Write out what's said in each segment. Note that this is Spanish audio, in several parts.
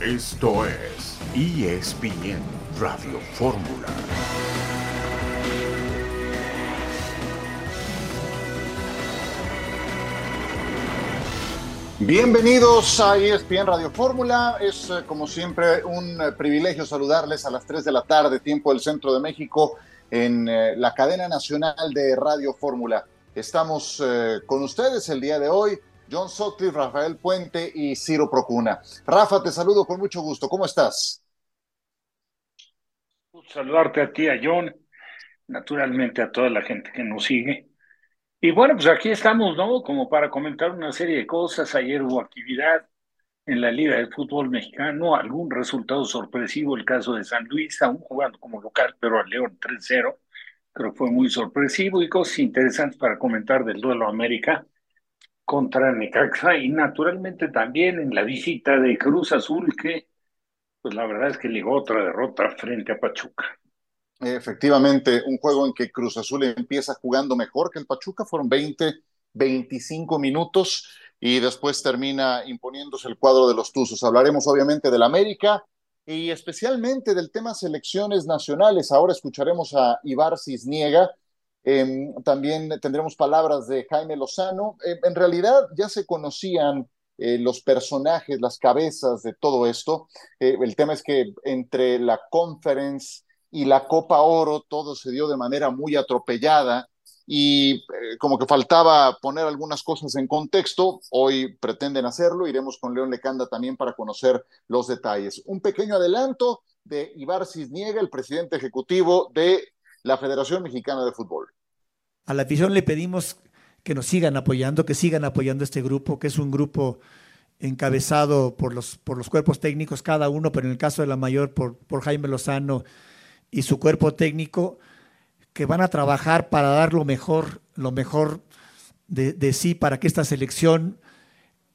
Esto es ESPN Radio Fórmula. Bienvenidos a ESPN Radio Fórmula. Es eh, como siempre un eh, privilegio saludarles a las 3 de la tarde, tiempo del centro de México, en eh, la cadena nacional de Radio Fórmula. Estamos con ustedes el día de hoy John Sutcliffe, Rafael Puente y Ciro Procuna. Rafa, te saludo con mucho gusto. ¿Cómo estás? Saludarte a ti, a John, naturalmente a toda la gente que nos sigue. Y bueno, pues aquí estamos, ¿no? Como para comentar una serie de cosas. Ayer hubo actividad en la Liga de Fútbol Mexicano, algún resultado sorpresivo, el caso de San Luis, aún jugando como local, pero al León 3-0, creo que fue muy sorpresivo y cosas interesantes para comentar del duelo América contra Necaxa y naturalmente también en la visita de Cruz Azul que pues la verdad es que llegó otra derrota frente a Pachuca. Efectivamente, un juego en que Cruz Azul empieza jugando mejor que el Pachuca, fueron 20, 25 minutos y después termina imponiéndose el cuadro de los Tuzos. Hablaremos obviamente del América y especialmente del tema selecciones nacionales. Ahora escucharemos a Ibar Cisniega, Em, también tendremos palabras de Jaime Lozano. Em, en realidad ya se conocían eh, los personajes, las cabezas de todo esto. Eh, el tema es que entre la conference y la Copa Oro todo se dio de manera muy atropellada y eh, como que faltaba poner algunas cosas en contexto. Hoy pretenden hacerlo. Iremos con León Lecanda también para conocer los detalles. Un pequeño adelanto de Ibar Cisniega, el presidente ejecutivo de la Federación Mexicana de Fútbol. A la afición le pedimos que nos sigan apoyando, que sigan apoyando este grupo, que es un grupo encabezado por los, por los cuerpos técnicos, cada uno, pero en el caso de la mayor por, por Jaime Lozano y su cuerpo técnico, que van a trabajar para dar lo mejor, lo mejor de, sí para que esta selección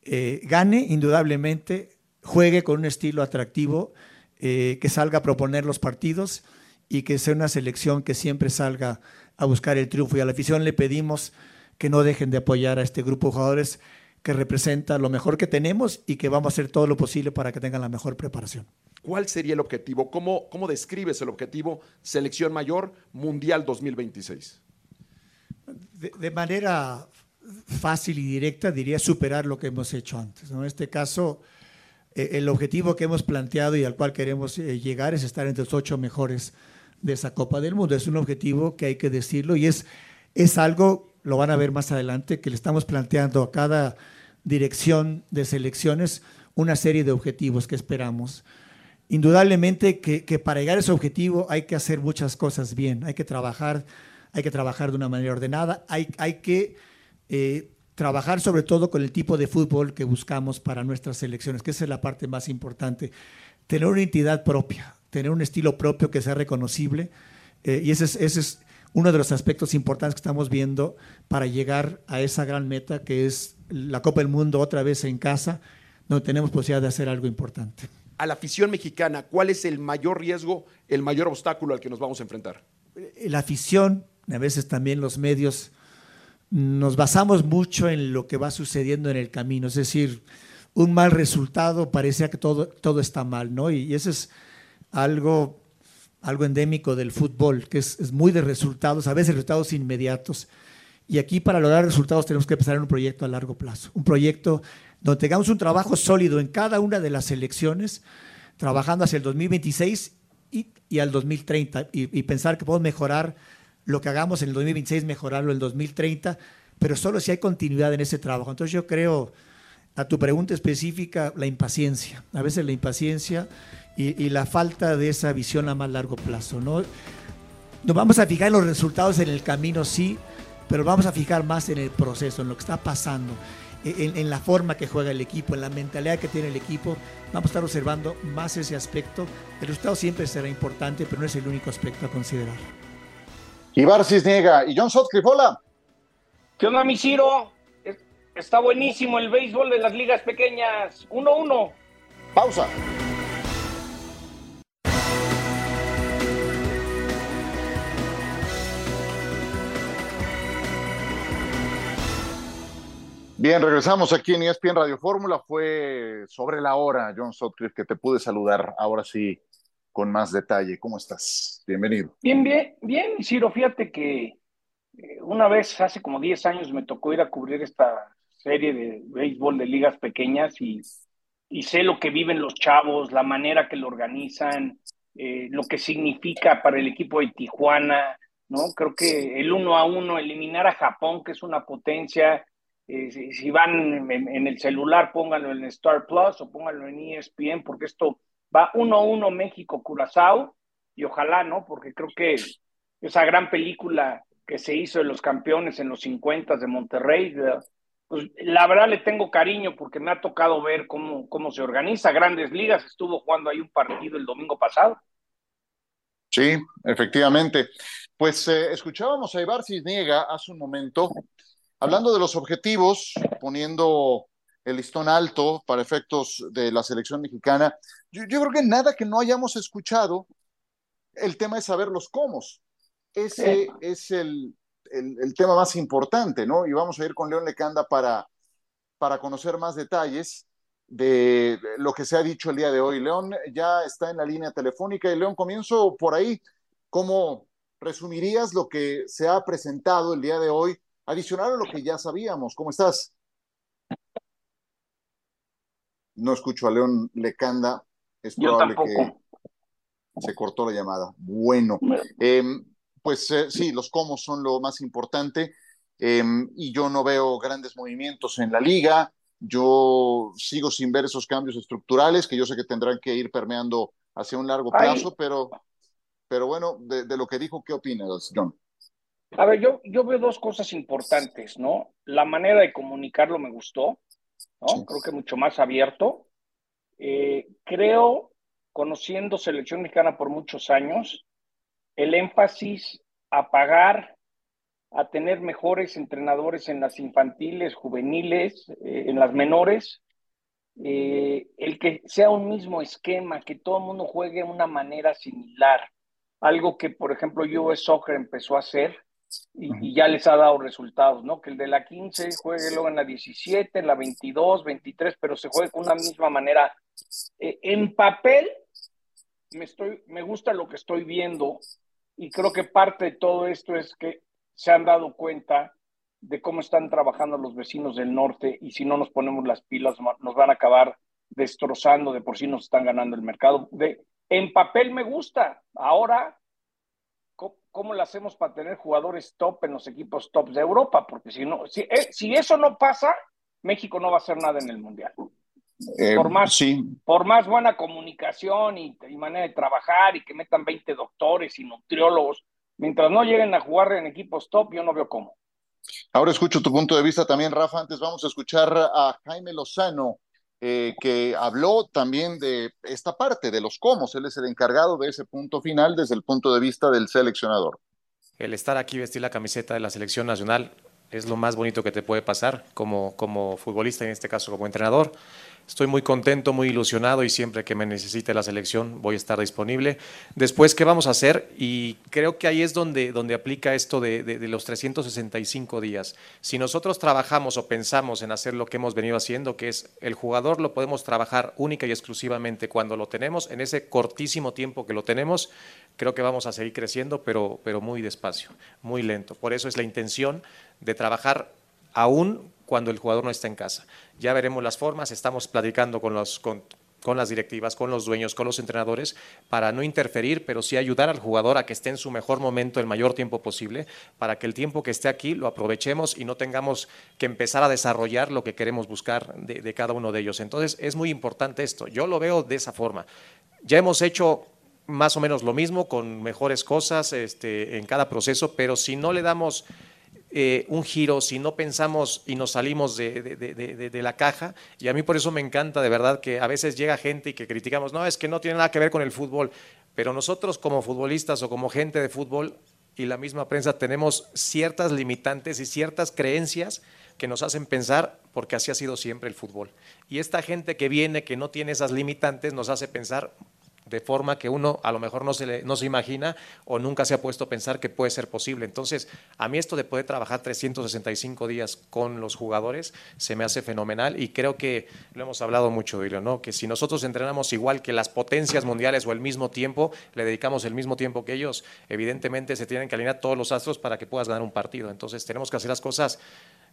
eh, gane indudablemente, juegue con un estilo atractivo, eh, que salga a proponer los partidos y que sea una selección que siempre salga a buscar el triunfo. Y a la afición le pedimos que no dejen de apoyar a este grupo de jugadores que representa lo mejor que tenemos y que vamos a hacer todo lo posible para que tengan la mejor preparación. ¿Cuál sería el objetivo? ¿Cómo, cómo describes el objetivo Selección Mayor Mundial 2026? De, manera fácil y directa diría superar lo que hemos hecho antes. En este caso, eh, el objetivo que hemos planteado y al cual queremos eh, llegar es estar entre los ocho mejores de esa Copa del Mundo. Es un objetivo que hay que decirlo y es, es algo, lo van a ver más adelante, que le estamos planteando a cada dirección de selecciones una serie de objetivos que esperamos. Indudablemente que, para llegar a ese objetivo hay que hacer muchas cosas bien, hay que trabajar, hay que trabajar de una manera ordenada, hay, hay que eh, trabajar sobre todo con el tipo de fútbol que buscamos para nuestras selecciones, que esa es la parte más importante. Tener una entidad propia, tener un estilo propio que sea reconocible. Eh, y ese es, ese es uno de los aspectos importantes que estamos viendo para llegar a esa gran meta que es la Copa del Mundo otra vez en casa, donde tenemos posibilidad de hacer algo importante. A la afición mexicana, ¿cuál es el mayor riesgo, el mayor obstáculo al que nos vamos a enfrentar? Eh, la afición, a veces también los medios, nos basamos mucho en lo que va sucediendo en el camino, es decir, un mal resultado parecía que todo, todo está mal, ¿no? Y, y ese es algo, algo endémico del fútbol, que es, muy de resultados, a veces resultados inmediatos. Y aquí para lograr resultados tenemos que empezar en un proyecto a largo plazo, un proyecto donde tengamos un trabajo sólido en cada una de las elecciones, trabajando hacia el 2026 y, y al 2030, y, y, pensar que podemos mejorar lo que hagamos en el 2026, mejorarlo en el 2030, pero solo si hay continuidad en ese trabajo. Entonces yo creo, a tu pregunta específica, la impaciencia. A veces la impaciencia y, la falta de esa visión a más largo plazo. ¿no? Nos vamos a fijar en los resultados en el camino, sí, pero vamos a fijar más en el proceso, en lo que está pasando, en, en, la forma que juega el equipo, en la mentalidad que tiene el equipo. Vamos a estar observando más ese aspecto. El resultado siempre será importante, pero no es el único aspecto a considerar. Ibar Cisniega y John Sotcliffe, hola. ¿Qué onda, mi Ciro? Está buenísimo el béisbol de las ligas pequeñas. 1-1. Pausa. Bien, regresamos aquí en ESPN Radio Fórmula. Fue sobre la hora, John Sotcliffe, que te pude saludar ahora sí con más detalle. ¿Cómo estás? Bienvenido. Bien, bien, bien, Ciro. Fíjate que eh, una vez, hace como 10 años, me tocó ir a cubrir esta serie de béisbol de ligas pequeñas y, y sé lo que viven los chavos, la manera que lo organizan, eh, lo que significa para el equipo de Tijuana, ¿no? Creo que el uno a uno, eliminar a Japón, que es una potencia, eh, si, van en, el celular, pónganlo en Star Plus o pónganlo en ESPN, porque esto va uno a uno México-Curazao, y ojalá, ¿no? Porque creo que esa gran película que se hizo de los campeones en los 50 de Monterrey, pues la verdad le tengo cariño porque me ha tocado ver cómo, cómo se organiza. Grandes ligas, estuvo jugando ahí un partido el domingo pasado. Sí, efectivamente. Pues eh, escuchábamos a Ibar Cisniega hace un momento Hablando de los objetivos, poniendo el listón alto para efectos de la selección mexicana, yo, creo que nada que no hayamos escuchado, el tema es saber los cómo. Ese es el, el, tema más importante, ¿no? Y vamos a ir con León Lecanda para, para conocer más detalles de lo que se ha dicho el día de hoy. León ya está en la línea telefónica y León, comienzo por ahí. ¿Cómo resumirías lo que se ha presentado el día de hoy adicional a lo que ya sabíamos. ¿Cómo estás? No escucho a León Lecanda. Es probable que se cortó la llamada. Bueno, em, pues eh, sí, los cómo son lo más importante. Em, y yo no veo grandes movimientos en la liga. Yo sigo sin ver esos cambios estructurales que yo sé que tendrán que ir permeando hacia un largo plazo, pero, pero bueno, de, de, lo que dijo, ¿qué opinas, John? A ver, yo, yo veo dos cosas importantes, ¿no? La manera de comunicarlo me gustó, ¿no? Creo que mucho más abierto. Eh, creo, conociendo selección mexicana por muchos años, el énfasis a pagar, a tener mejores entrenadores en las infantiles, juveniles, eh, en las menores, eh, el que sea un mismo esquema, que todo el mundo juegue de una manera similar, algo que, por ejemplo, US Soccer empezó a hacer, y, ya les ha dado resultados, ¿no? Que el de la 15 juegue luego en la 17, en la 22, 23, pero se juegue con una misma manera. Eh, en papel, me, estoy, me gusta lo que estoy viendo y creo que parte de todo esto es que se han dado cuenta de cómo están trabajando los vecinos del norte y si no nos ponemos las pilas nos van a acabar destrozando, de por sí nos están ganando el mercado. De, en papel me gusta, ahora ¿cómo lo hacemos para tener jugadores top en los equipos top de Europa? Porque si, no, si, eh, si eso no pasa, México no va a hacer nada en el Mundial. Eh, por, más, por más buena comunicación y, manera de trabajar y que metan 20 doctores y nutriólogos, mientras no lleguen a jugar en equipos top, yo no veo cómo. Ahora escucho tu punto de vista también, Rafa. Antes vamos a escuchar a Jaime Lozano, eh, que habló también de esta parte, de los cómo. Él es el encargado de ese punto final desde el punto de vista del seleccionador. El estar aquí, vestir la camiseta de la selección nacional, es lo más bonito que te puede pasar como, como futbolista, en este caso como entrenador. Estoy muy contento, muy ilusionado y siempre que me necesite la selección voy a estar disponible. Después, ¿qué vamos a hacer? Y creo que ahí es donde, donde aplica esto de, los 365 días. Si nosotros trabajamos o pensamos en hacer lo que hemos venido haciendo, que es el jugador lo podemos trabajar única y exclusivamente cuando lo tenemos, en ese cortísimo tiempo que lo tenemos, creo que vamos a seguir creciendo, pero, pero muy despacio, muy lento. Por eso es la intención de trabajar aún cuando el jugador no está en casa. Ya veremos las formas, estamos platicando con, las directivas, con los dueños, con los entrenadores, para no interferir, pero sí ayudar al jugador a que esté en su mejor momento el mayor tiempo posible, para que el tiempo que esté aquí lo aprovechemos y no tengamos que empezar a desarrollar lo que queremos buscar de, de cada uno de ellos. Entonces es muy importante esto, yo lo veo de esa forma. Ya hemos hecho más o menos lo mismo con mejores cosas este, en cada proceso, pero si no le damos eh, un giro, si no pensamos y nos salimos de, la caja, y a mí por eso me encanta de verdad que a veces llega gente y que criticamos, no, es que no tiene nada que ver con el fútbol, pero nosotros como futbolistas o como gente de fútbol y la misma prensa tenemos ciertas limitantes y ciertas creencias que nos hacen pensar porque así ha sido siempre el fútbol. Y esta gente que viene, que no tiene esas limitantes, nos hace pensar de forma que uno a lo mejor no se, no se imagina o nunca se ha puesto a pensar que puede ser posible. Entonces, a mí esto de poder trabajar 365 días con los jugadores se me hace fenomenal y creo que lo hemos hablado mucho, Dilio, ¿no? que si nosotros entrenamos igual que las potencias mundiales o el mismo tiempo, le dedicamos el mismo tiempo que ellos, evidentemente se tienen que alinear todos los astros para que puedas ganar un partido. Entonces, tenemos que hacer las cosas,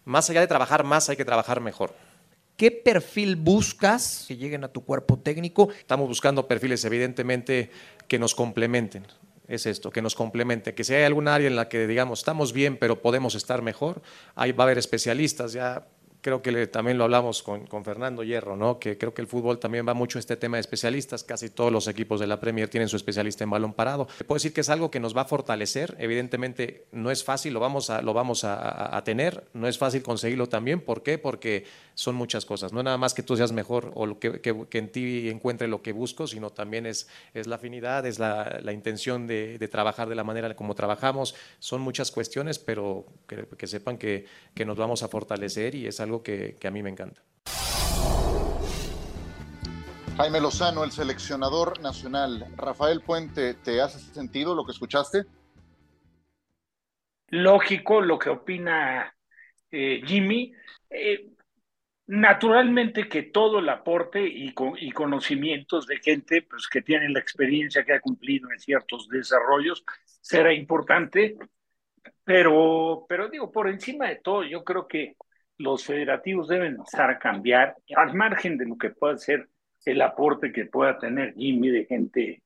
más allá de trabajar más, hay que trabajar mejor. ¿Qué perfil buscas que lleguen a tu cuerpo técnico? Estamos buscando perfiles, evidentemente, que nos complementen. Es esto, que nos complemente. Que si hay algún área en la que digamos estamos bien, pero podemos estar mejor, ahí va a haber especialistas. Ya creo que también lo hablamos con, con, Fernando Hierro, ¿no? que creo que el fútbol también va mucho a este tema de especialistas, casi todos los equipos de la Premier tienen su especialista en balón parado. Puedo decir que es algo que nos va a fortalecer, evidentemente no es fácil, lo vamos a, lo vamos a, a tener, no es fácil conseguirlo también, ¿por qué? Porque son muchas cosas, no nada más que tú seas mejor o que, que, que en ti encuentre lo que busco, sino también es, es la afinidad, es la, la intención de, de, trabajar de la manera como trabajamos, son muchas cuestiones, pero que, que sepan que, que nos vamos a fortalecer y es algo que, que a mí me encanta. Jaime Lozano, el seleccionador nacional. Rafael Puente, ¿te hace sentido lo que escuchaste? Lógico lo que opina eh, Jimmy. Eh, naturalmente que todo el aporte y, y, conocimientos de gente pues, que tiene la experiencia que ha cumplido en ciertos desarrollos será importante, pero, pero digo, por encima de todo, yo creo que los federativos deben empezar a cambiar, al margen de lo que pueda ser el aporte que pueda tener Jimmy de gente,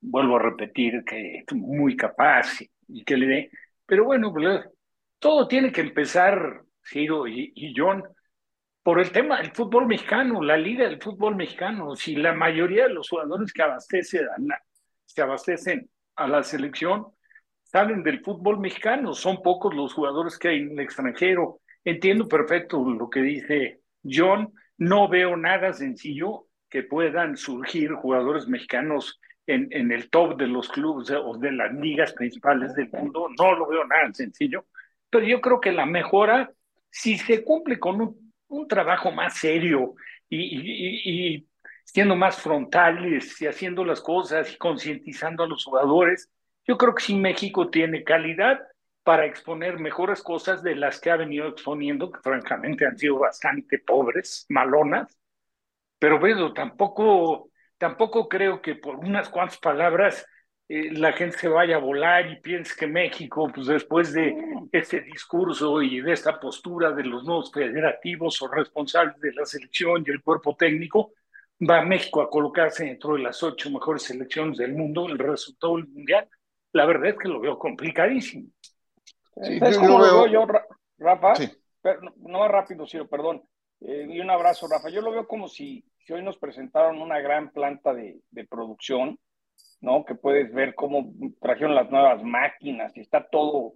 vuelvo a repetir, que es muy capaz y, que le dé. Pero bueno, pues, todo tiene que empezar, Ciro y, y John, por el tema del fútbol mexicano, la liga del fútbol mexicano. Si la mayoría de los jugadores que abastecen a la, abastecen a la selección salen del fútbol mexicano, son pocos los jugadores que hay en el extranjero. Entiendo perfecto lo que dice John, no veo nada sencillo que puedan surgir jugadores mexicanos en, en el top de los clubes o de las ligas principales del mundo, no lo veo nada sencillo, pero yo creo que la mejora, si se cumple con un un trabajo más serio y, y, y, siendo más frontales y haciendo las cosas y concientizando a los jugadores. Yo creo que sí México tiene calidad para exponer mejores cosas de las que ha venido exponiendo, que francamente han sido bastante pobres, malonas. Pero bueno, tampoco, tampoco creo que por unas cuantas palabras eh, la gente se vaya a volar y piense que México, pues después de este discurso y de esta postura de los nuevos federativos o responsables de la selección y el cuerpo técnico, va a México a colocarse dentro de las ocho mejores selecciones del mundo, el resultado del mundial. La verdad es que lo veo complicadísimo. Sí, ¿Sabes cómo lo veo yo, Rafa? Sí. Pero, no, rápido, Ciro, perdón. Eh, y un abrazo, Rafa. Yo lo veo como si, si hoy nos presentaron una gran planta de, de producción ¿no? Que puedes ver cómo trajeron las nuevas máquinas y está todo,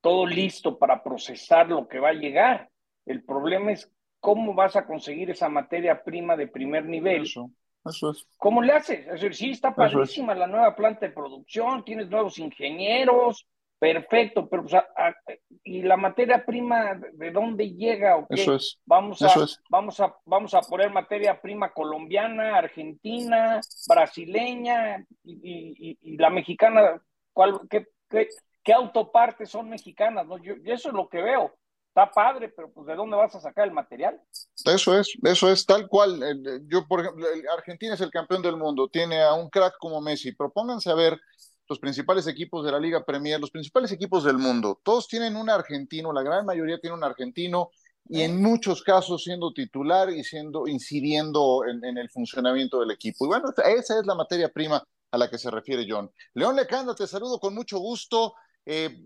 todo listo para procesar lo que va a llegar. El problema es cómo vas a conseguir esa materia prima de primer nivel. Eso, eso es. ¿Cómo le haces? Es decir, sí, está padrísima la nueva planta de producción, tienes nuevos ingenieros, perfecto, pero pues, a, a, y la materia prima de dónde llega o qué? Eso es. Vamos a es. vamos a vamos a poner materia prima colombiana, argentina, brasileña y, y, y la mexicana, ¿cuál qué, qué, qué, autopartes son mexicanas? ¿no? Yo, yo, eso es lo que veo. Está padre, pero pues ¿de dónde vas a sacar el material? Eso es, eso es tal cual. Yo, por ejemplo, Argentina es el campeón del mundo, tiene a un crack como Messi. Propónganse a ver los principales equipos de la Liga Premier, los principales equipos del mundo, todos tienen un argentino, la gran mayoría tiene un argentino y en muchos casos siendo titular y siendo incidiendo en, en, el funcionamiento del equipo. Y bueno, esa es la materia prima a la que se refiere John. León Lecanda, te saludo con mucho gusto. Eh,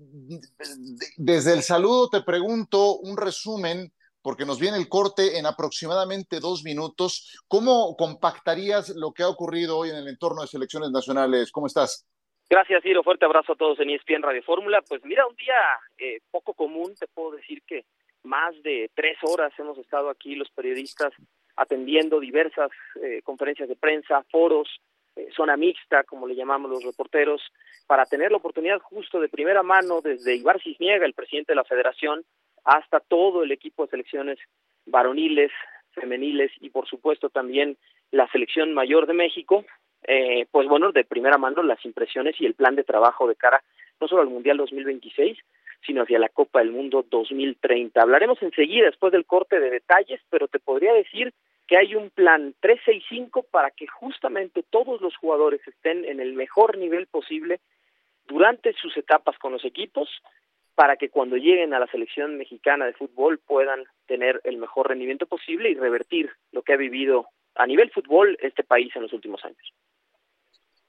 desde el saludo te pregunto un resumen, porque nos viene el corte en aproximadamente dos minutos. ¿Cómo compactarías lo que ha ocurrido hoy en el entorno de selecciones nacionales? ¿Cómo estás? Gracias, Ciro. Fuerte abrazo a todos en ESPN Radio Fórmula. Pues mira, un día eh, poco común, te puedo decir que más de tres horas hemos estado aquí los periodistas atendiendo diversas eh, conferencias de prensa, foros, eh, zona mixta, como le llamamos los reporteros, para tener la oportunidad justo de primera mano desde Ibar Cisniega, el presidente de la federación, hasta todo el equipo de selecciones varoniles, femeniles y por supuesto también la selección mayor de México, eh, pues bueno, de primera mano las impresiones y el plan de trabajo de cara no solo al Mundial 2026, sino hacia la Copa del Mundo 2030. Hablaremos enseguida después del corte de detalles, pero te podría decir que hay un plan 365 para que justamente todos los jugadores estén en el mejor nivel posible durante sus etapas con los equipos para que cuando lleguen a la selección mexicana de fútbol puedan tener el mejor rendimiento posible y revertir lo que ha vivido a nivel fútbol este país en los últimos años.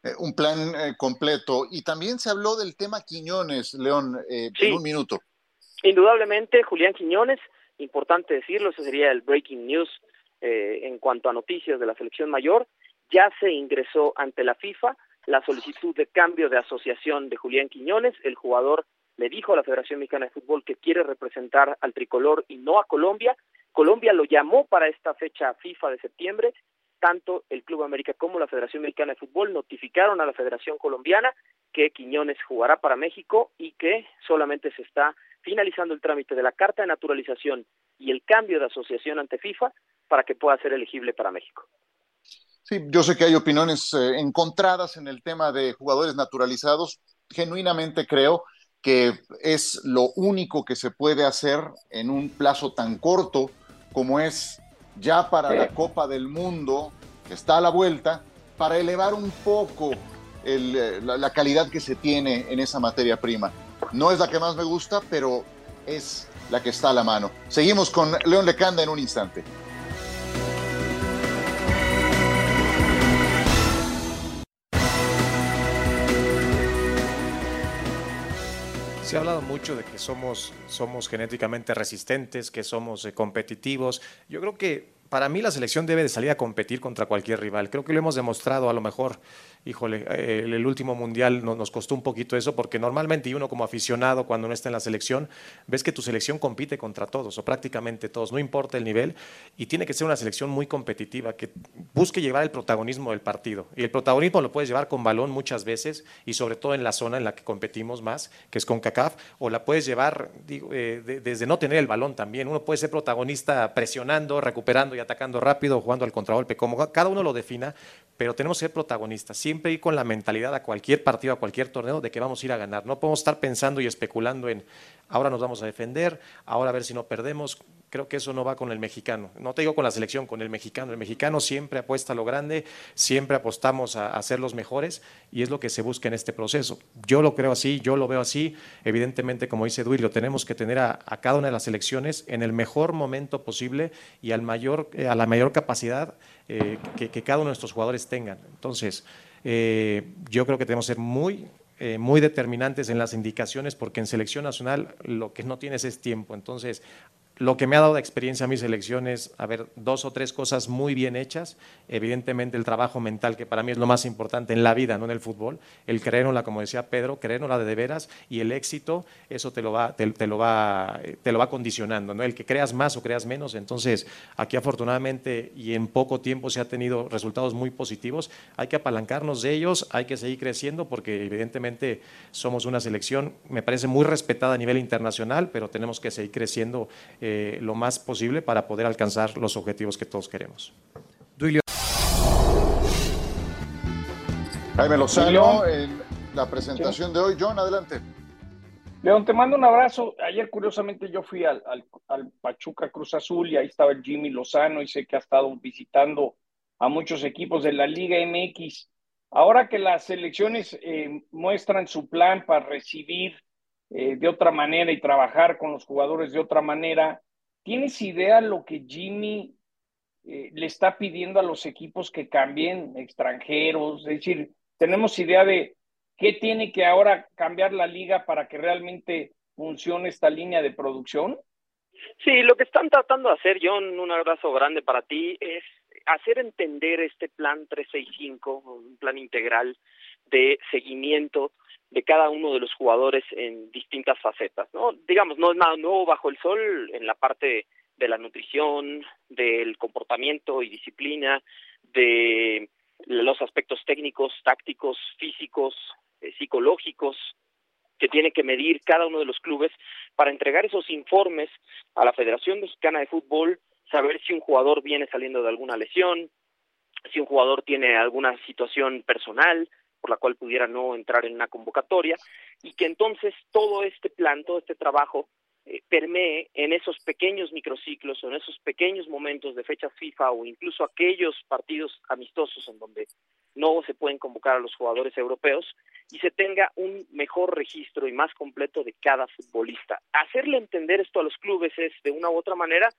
Eh, un plan eh, completo. Y también se habló del tema Quiñones, León, eh, en un minuto. Indudablemente, Julián Quiñones, importante decirlo, ese sería el breaking news en cuanto a noticias de la selección mayor, ya se ingresó ante la FIFA la solicitud de cambio de asociación de Julián Quiñones, el jugador le dijo a la Federación Mexicana de Fútbol que quiere representar al tricolor y no a Colombia. Colombia lo llamó para esta fecha FIFA de septiembre. Tanto el Club América como la Federación Mexicana de Fútbol notificaron a la Federación Colombiana que Quiñones jugará para México y que solamente se está finalizando el trámite de la carta de naturalización y el cambio de asociación ante FIFA para que pueda ser elegible para México. Sí, yo sé que hay opiniones eh, encontradas en el tema de jugadores naturalizados. Genuinamente creo que es lo único que se puede hacer en un plazo tan corto como es ya para la Copa del Mundo, que está a la vuelta, para elevar un poco eh, la, calidad que se tiene en esa materia prima. No es la que más me gusta, pero es la que está a la mano. Seguimos con León Lecanda en un instante. Se ha hablado mucho de que somos, somos genéticamente resistentes, que somos eh, competitivos. Yo creo que para mí la selección debe de salir a competir contra cualquier rival. Creo que lo hemos demostrado a lo mejor híjole, eh, el, último mundial nos costó un poquito eso, porque normalmente y uno como aficionado cuando no está en la selección, ves que tu selección compite contra todos o prácticamente todos, no importa el nivel, y tiene que ser una selección muy competitiva, que busque llevar el protagonismo del partido. Y el protagonismo lo puedes llevar con balón muchas veces, y sobre todo en la zona en la que competimos más, que es con CACAF, o la puedes llevar eh, desde no tener el balón también. Uno puede ser protagonista presionando, recuperando y atacando rápido, jugando al contragolpe, como cada uno lo defina, pero tenemos que ser protagonistas siempre ir con la mentalidad a cualquier partido, a cualquier torneo, de que vamos a ir a ganar. No podemos estar pensando y especulando en ahora nos vamos a defender, ahora a ver si no perdemos. Creo que eso no va con el mexicano. No te digo con la selección, con el mexicano. El mexicano siempre apuesta a lo grande, siempre apostamos a, ser los mejores y es lo que se busca en este proceso. Yo lo creo así, yo lo veo así. Evidentemente, como dice Duilio, tenemos que tener a, cada una de las selecciones en el mejor momento posible y al mayor, eh, a la mayor capacidad eh, que, que cada uno de nuestros jugadores tengan. Entonces, eh, yo creo que tenemos que ser muy, eh, muy determinantes en las indicaciones porque en selección nacional lo que no tienes es tiempo. Entonces, lo que me ha dado de experiencia a mis elecciones, a ver, dos o tres cosas muy bien hechas. Evidentemente el trabajo mental, que para mí es lo más importante en la vida, no en el fútbol. El creérnosla, como decía Pedro, creérnosla de, de veras y el éxito, eso te lo va, te, lo va, te lo va condicionando, ¿no? El que creas más o creas menos. Entonces, aquí afortunadamente y en poco tiempo se ha tenido resultados muy positivos. Hay que apalancarnos de ellos, hay que seguir creciendo porque evidentemente somos una selección, me parece muy respetada a nivel internacional, pero tenemos que seguir creciendo eh, lo más posible para poder alcanzar los objetivos que todos queremos. Jaime Lozano, en la presentación de hoy. John, adelante. León, te mando un abrazo. Ayer, curiosamente, yo fui al, Pachuca Cruz Azul y ahí estaba el Jimmy Lozano y sé que ha estado visitando a muchos equipos de la Liga MX. Ahora que las selecciones eh, muestran su plan para recibir eh, de otra manera y trabajar con los jugadores de otra manera. ¿Tienes idea lo que Jimmy eh, le está pidiendo a los equipos que cambien extranjeros? Es decir, ¿tenemos idea de qué tiene que ahora cambiar la liga para que realmente funcione esta línea de producción? Sí, lo que están tratando de hacer, John, un abrazo grande para ti, es hacer entender este plan 365, un plan integral de seguimiento de cada uno de los jugadores en distintas facetas, ¿no? Digamos, no es nada nuevo bajo el sol en la parte de la nutrición, del comportamiento y disciplina, de los aspectos técnicos, tácticos, físicos, eh, psicológicos que tiene que medir cada uno de los clubes para entregar esos informes a la Federación Mexicana de Fútbol, saber si un jugador viene saliendo de alguna lesión, si un jugador tiene alguna situación personal por la cual pudiera no entrar en una convocatoria y que entonces todo este plan, todo este trabajo eh, permee en esos pequeños microciclos o en esos pequeños momentos de fecha FIFA o incluso aquellos partidos amistosos en donde no se pueden convocar a los jugadores europeos y se tenga un mejor registro y más completo de cada futbolista. Hacerle entender esto a los clubes es de una u otra manera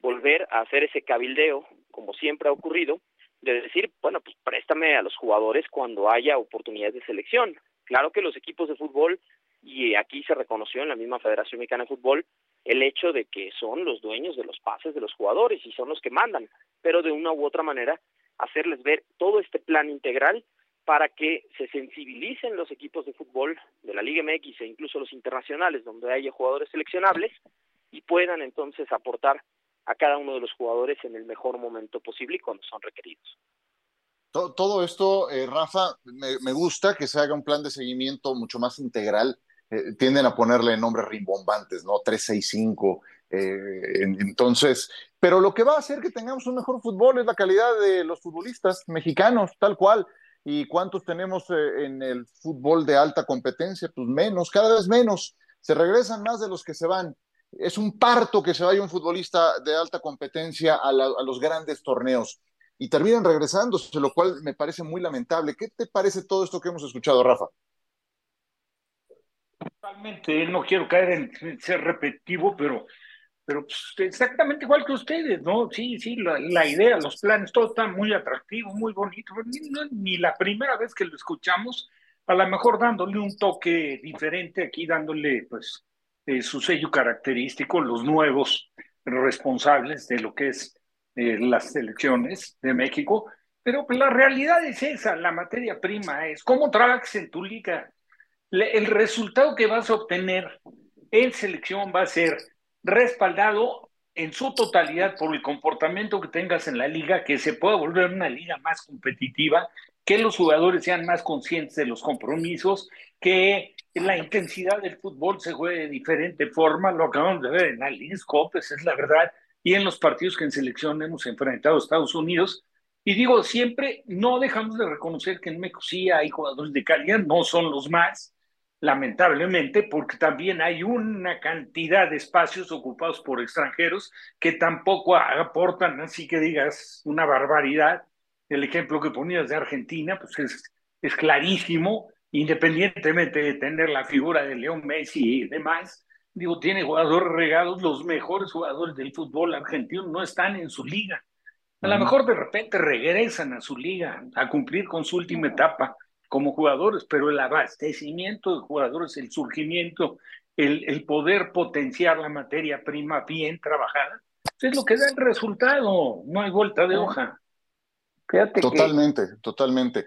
volver a hacer ese cabildeo, como siempre ha ocurrido, de decir, bueno, pues préstame a los jugadores cuando haya oportunidades de selección. Claro que los equipos de fútbol, y aquí se reconoció en la misma Federación Mexicana de Fútbol, el hecho de que son los dueños de los pases de los jugadores y son los que mandan, pero de una u otra manera hacerles ver todo este plan integral para que se sensibilicen los equipos de fútbol de la Liga MX e incluso los internacionales donde haya jugadores seleccionables y puedan entonces aportar a cada uno de los jugadores en el mejor momento posible y cuando son requeridos. Todo, esto, eh, Rafa, me, gusta que se haga un plan de seguimiento mucho más integral. Eh, tienden a ponerle nombres rimbombantes, ¿no? 365. Eh, entonces, pero lo que va a hacer que tengamos un mejor fútbol es la calidad de los futbolistas mexicanos, tal cual. ¿Y cuántos tenemos en el fútbol de alta competencia? Pues menos, cada vez menos. Se regresan más de los que se van es un parto que se vaya un futbolista de alta competencia a, los grandes torneos y terminan regresándose, lo cual me parece muy lamentable. ¿Qué te parece todo esto que hemos escuchado, Rafa? Totalmente, no quiero caer en ser repetitivo, pero, pero pues, exactamente igual que ustedes, ¿no? Sí, sí, la, idea, los planes, todo está muy atractivo, muy bonito. Ni, ni la primera vez que lo escuchamos, a lo mejor dándole un toque diferente, aquí dándole, pues, eh, su sello característico, los nuevos responsables de lo que es eh, las elecciones de México, pero la realidad es esa, la materia prima es cómo trabajas en tu liga. el resultado que vas a obtener en selección va a ser respaldado en su totalidad por el comportamiento que tengas en la liga, que se pueda volver una liga más competitiva, que los jugadores sean más conscientes de los compromisos, que la intensidad del fútbol se juegue de diferente forma, lo acabamos de ver en la League es la verdad, y en los partidos que en selección hemos enfrentado a Estados Unidos. Y digo, siempre no dejamos de reconocer que en México sí hay jugadores de calidad, no son los más, lamentablemente, porque también hay una cantidad de espacios ocupados por extranjeros que tampoco aportan, así que digas una barbaridad. El ejemplo que ponías de Argentina, pues es, es clarísimo, independientemente de tener la figura de León Messi y demás, digo, tiene jugadores regados, los mejores jugadores del fútbol argentino no están en su liga. A lo mejor de repente regresan a su liga a cumplir con su última etapa como jugadores, pero el abastecimiento de jugadores, el surgimiento, el, el poder potenciar la materia prima bien trabajada, es lo que da el resultado, no hay vuelta de hoja. totalmente, totalmente.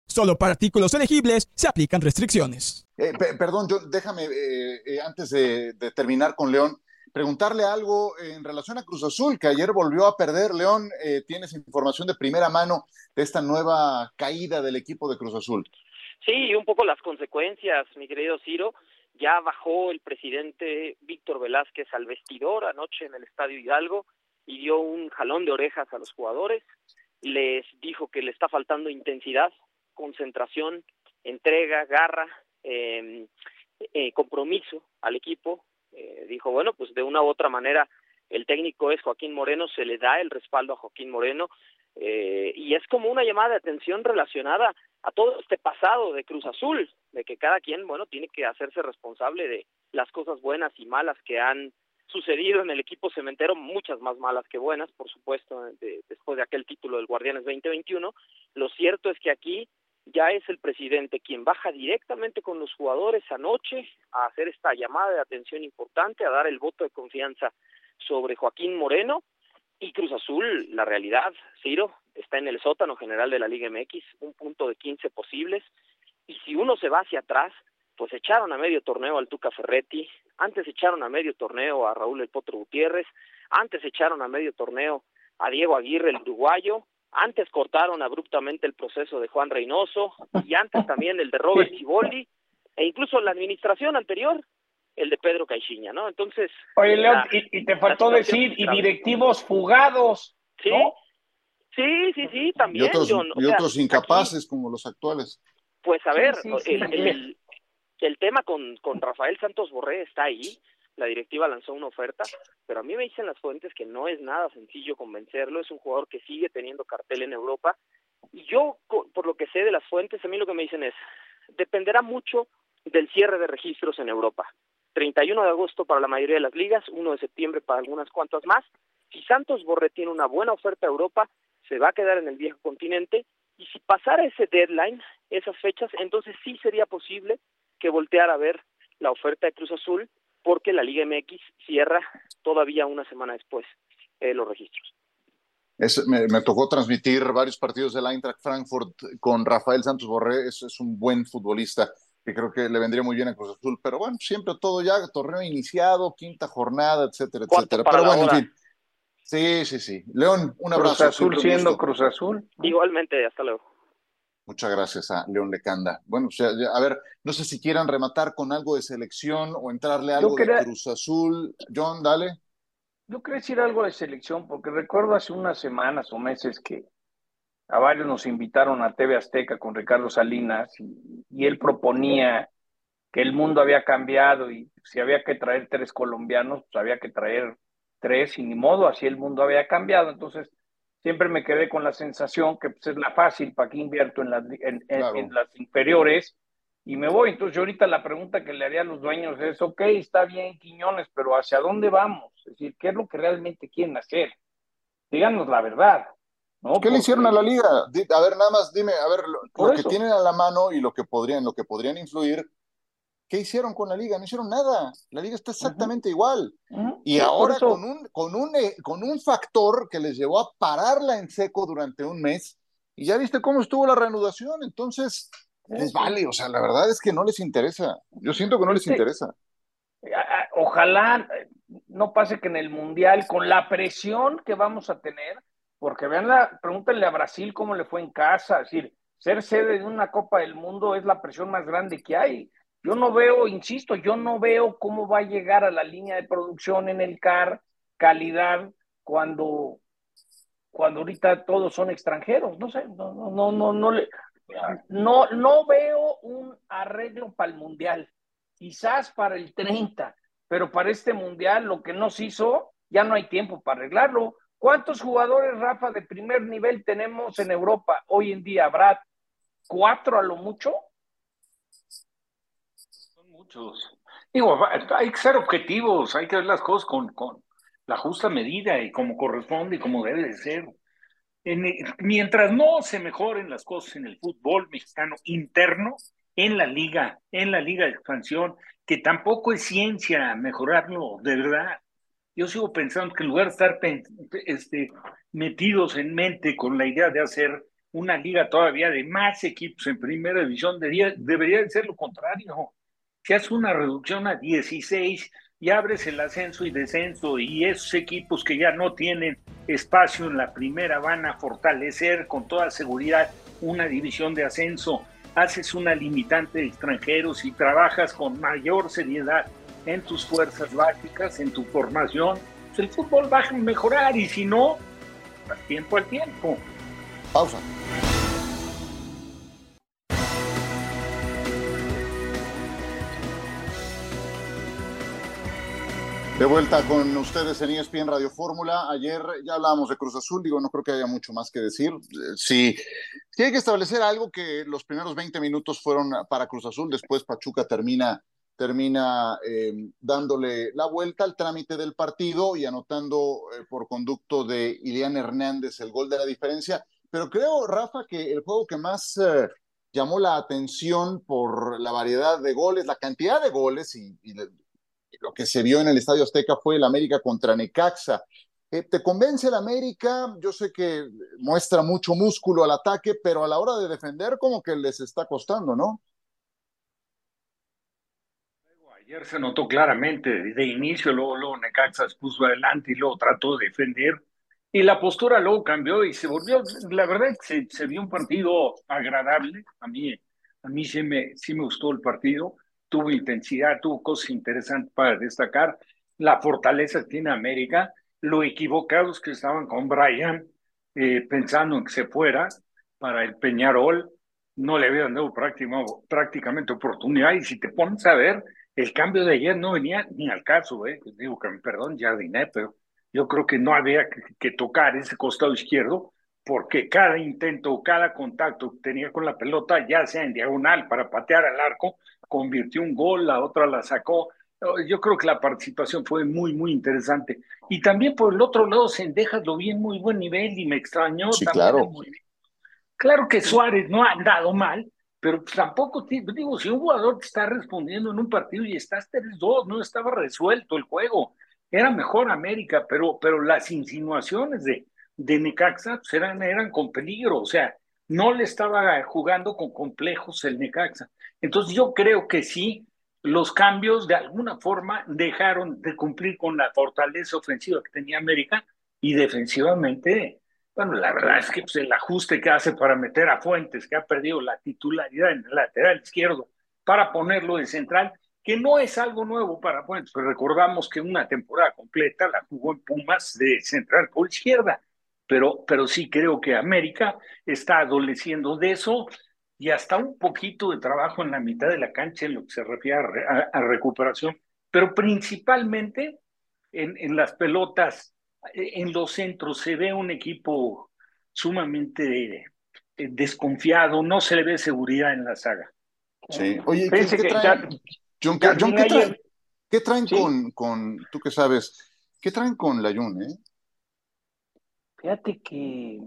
Solo para artículos elegibles se aplican restricciones. Eh, perdón, yo, déjame, eh, eh, antes de, terminar con León, preguntarle algo en relación a Cruz Azul, que ayer volvió a perder. León, ¿tienes información de primera mano de esta nueva caída del equipo de Cruz Azul? Sí, un poco las consecuencias, mi querido Ciro. Ya bajó el presidente Víctor Velázquez al vestidor anoche en el Estadio Hidalgo y dio un jalón de orejas a los jugadores. Les dijo que le está faltando intensidad concentración, entrega, garra, em, eh, compromiso al equipo. Eh, dijo, bueno, pues de una u otra manera el técnico es Joaquín Moreno, se le da el respaldo a Joaquín Moreno. Eh, y es como una llamada de atención relacionada a todo este pasado de Cruz Azul, de que cada quien, bueno, tiene que hacerse responsable de las cosas buenas y malas que han sucedido en el equipo cementero, muchas más malas que buenas, por supuesto, después de aquel título del Guardianes 2021. Lo cierto es que aquí ya es el presidente quien baja directamente con los jugadores anoche a hacer esta llamada de atención importante, a dar el voto de confianza sobre Joaquín Moreno. Y Cruz Azul, la realidad, Ciro, está en el sótano general de la Liga MX, un punto de 15 posibles, y si uno se va hacia atrás, pues echaron a medio torneo al Tuca Ferretti, antes echaron a medio torneo a Raúl El Potro Gutiérrez, antes echaron a medio torneo a Diego Aguirre el uruguayo, antes cortaron abruptamente el proceso de Juan Reynoso y antes también el de Robert Ciboldi e incluso la administración anterior el de Pedro Caixinha, ¿no? Entonces... Oye, León, y, te faltó decir, y directivos fugados, ¿Sí? Sí, sí, sí, también. Y otros, incapaces como los actuales. Pues a ver, el, el, tema con, con Rafael Santos Borré está ahí, la directiva lanzó una oferta, pero a mí me dicen las fuentes que no es nada sencillo convencerlo, es un jugador que sigue teniendo cartel en Europa, y yo, por lo que sé de las fuentes, a mí lo que me dicen es, dependerá mucho del cierre de registros en Europa. 31 de agosto para la mayoría de las ligas, 1 de septiembre para algunas cuantas más. Si Santos Borré tiene una buena oferta a Europa, se va a quedar en el viejo continente y si pasara ese deadline, esas fechas, entonces sí sería posible que volteara a ver la oferta de Cruz Azul porque la Liga MX cierra todavía una semana después eh, los registros. me, tocó transmitir varios partidos del Eintracht Frankfurt con Rafael Santos Borré, es, es un buen futbolista que creo que le vendría muy bien a Cruz Azul, pero bueno, siempre todo ya, torneo iniciado, quinta jornada, etcétera, etcétera. Pero bueno, en fin. Sí, sí, sí. León, un abrazo. Cruz Azul siendo Cruz Azul. Igualmente, hasta luego. Muchas gracias a León Lecanda. Bueno, o sea, a ver, no sé si quieran rematar con algo de selección o entrarle algo de Cruz Azul. John, dale. Yo quería decir algo de selección, porque recuerdo hace unas semanas o meses que a varios nos invitaron a TV Azteca con Ricardo Salinas y, él proponía que el mundo había cambiado y si había que traer tres colombianos, pues había que traer tres y ni modo, así el mundo había cambiado. Entonces, siempre me quedé con la sensación que pues, es la fácil, ¿para qué invierto en las, en, las inferiores? Y me voy. Entonces, yo ahorita la pregunta que le haría a los dueños es, ok, está bien, Quiñones, pero ¿hacia dónde vamos? Es decir, ¿qué es lo que realmente quieren hacer? Díganos la verdad. ¿Qué le hicieron a la liga? A ver, nada más dime, a ver, lo, que tienen a la mano y lo que podrían, lo que podrían influir, ¿qué hicieron con la liga? No hicieron nada. La liga está exactamente igual. Y ahora con un, con, un, eh, con un factor que les llevó a pararla en seco durante un mes, y ya viste cómo estuvo la reanudación, entonces les vale, o sea, la verdad es que no les interesa. Yo siento que no les interesa. Ojalá eh, no pase que en el Mundial, con la presión que vamos a tener, porque vean la, pregúntenle a Brasil cómo le fue en casa, es decir, ser sede de una Copa del Mundo es la presión más grande que hay. Yo no veo, insisto, yo no veo cómo va a llegar a la línea de producción en el CAR calidad cuando, cuando ahorita todos son extranjeros. No sé, no, no, no, no, no, no, no veo un arreglo para el Mundial. Quizás para el 30, pero para este Mundial lo que nos hizo, ya no hay tiempo para arreglarlo. ¿Cuántos jugadores, Rafa, de primer nivel tenemos en Europa hoy en día, Brad? ¿Cuatro a lo mucho? Hay que ser objetivos, hay que ver las cosas con, con la justa medida y como corresponde y como debe de ser. mientras no se mejoren las cosas en el fútbol mexicano interno, en la liga, en la liga de expansión, que tampoco es ciencia mejorarlo de verdad yo sigo pensando que en lugar de estar este, metidos en mente con la idea de hacer una liga todavía de más equipos en primera división, debería, debería ser lo contrario. Si haces una reducción a 16 y abres el ascenso y descenso y esos equipos que ya no tienen espacio en la primera van a fortalecer con toda seguridad una división de ascenso, haces una limitante de extranjeros y trabajas con mayor seriedad en tus fuerzas básicas, en tu formación, pues el fútbol va a mejorar y si no, tiempo al tiempo. Pausa. De vuelta con ustedes en ESPN Radio Fórmula. Ayer ya hablábamos de Cruz Azul, digo, no creo que haya mucho más que decir. Sí, sí hay que establecer algo que los primeros 20 minutos fueron para Cruz Azul, después Pachuca termina, termina eh, dándole la vuelta al trámite del partido y anotando eh, por conducto de Ilian Hernández el gol de la diferencia. Pero creo, Rafa, que el juego que más eh, llamó la atención por la variedad de goles, la cantidad de goles y, y lo que se vio en el Estadio Azteca fue el América contra Necaxa. Eh, ¿Te convence el América? Yo sé que muestra mucho músculo al ataque, pero a la hora de defender como que les está costando, ¿no? Ayer se notó claramente, de inicio, luego, luego Necaxa se puso adelante y luego trató de defender. Y la postura luego cambió y se volvió, la verdad se, se vio un partido agradable. A mí, a mí sí me, sí me gustó el partido tuvo intensidad, tuvo cosas interesantes para destacar, la fortaleza que tiene América, lo equivocados que estaban con Brian, eh, pensando en que se fuera para el Peñarol, no le habían dado prácticamente oportunidad, y si te pones a ver, el cambio de ayer no venía ni al caso, eh. digo que perdón, Jardiné, pero yo creo que no había que, que tocar ese costado izquierdo, porque cada intento, cada contacto que tenía con la pelota, ya sea en diagonal para patear al arco, convirtió un gol, la otra la sacó. Yo creo que la participación fue muy, muy interesante. Y también por el otro lado, Sendejas lo vi en muy buen nivel y me extrañó. Sí, claro. Claro que Suárez no ha andado mal, pero tampoco, digo, si un jugador te está respondiendo en un partido y estás 3-2, no estaba resuelto el juego. Era mejor América, pero, pero las insinuaciones de, de Necaxa pues, eran, eran con peligro. O sea, no le estaba jugando con complejos el Necaxa. Entonces yo creo que sí, los cambios de alguna forma dejaron de cumplir con la fortaleza ofensiva que tenía América y defensivamente, bueno, la verdad es que pues, el ajuste que hace para meter a Fuentes, que ha perdido la titularidad en el lateral izquierdo, para ponerlo de central, que no es algo nuevo para Fuentes, pero recordamos que una temporada completa la jugó en Pumas de central por izquierda pero, pero sí creo que América está adoleciendo de eso y hasta un poquito de trabajo en la mitad de la cancha en lo que se refiere a, recuperación, pero principalmente en, en, las pelotas, en los centros, se ve un equipo sumamente eh, desconfiado, no se le ve seguridad en la saga. Sí, oye, ¿qué, ¿qué, traen, John, John, ¿qué traen, ¿qué traen con, con, tú que sabes, qué traen con la Jun, eh? Fíjate que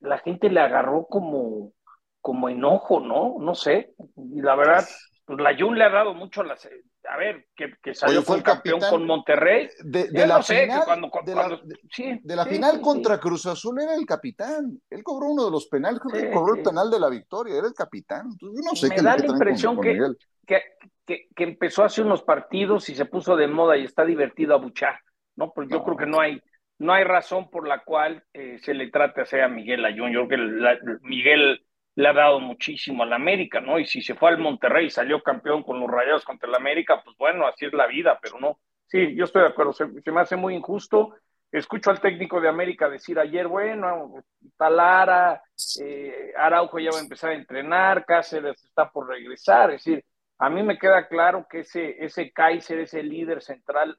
la gente le agarró como, como enojo, ¿no? No sé. Y la verdad, pues la Jun le ha dado mucho a las. A ver, que, que salió fue el campeón con Monterrey. De, la final, de la, final contra Cruz Azul era el capitán. Él cobró uno de los penales, cobró el penal de la victoria, era el capitán. Entonces, yo no sé Me da la impresión que, que, que, que, empezó hace unos partidos y se puso de moda y está divertido a buchar, ¿no? Pues yo creo que no hay no hay razón por la cual eh, se le trate así a Miguel Ayun. Yo creo que Miguel le ha dado muchísimo a la América, ¿no? Y si se fue al Monterrey y salió campeón con los Rayados contra el América, pues bueno, así es la vida, pero no. Sí, yo estoy de acuerdo, se, me hace muy injusto. Escucho al técnico de América decir ayer, bueno, Talara, eh, Araujo ya va a empezar a entrenar, Cáceres está por regresar. Es decir, a mí me queda claro que ese, ese Kaiser, ese líder central,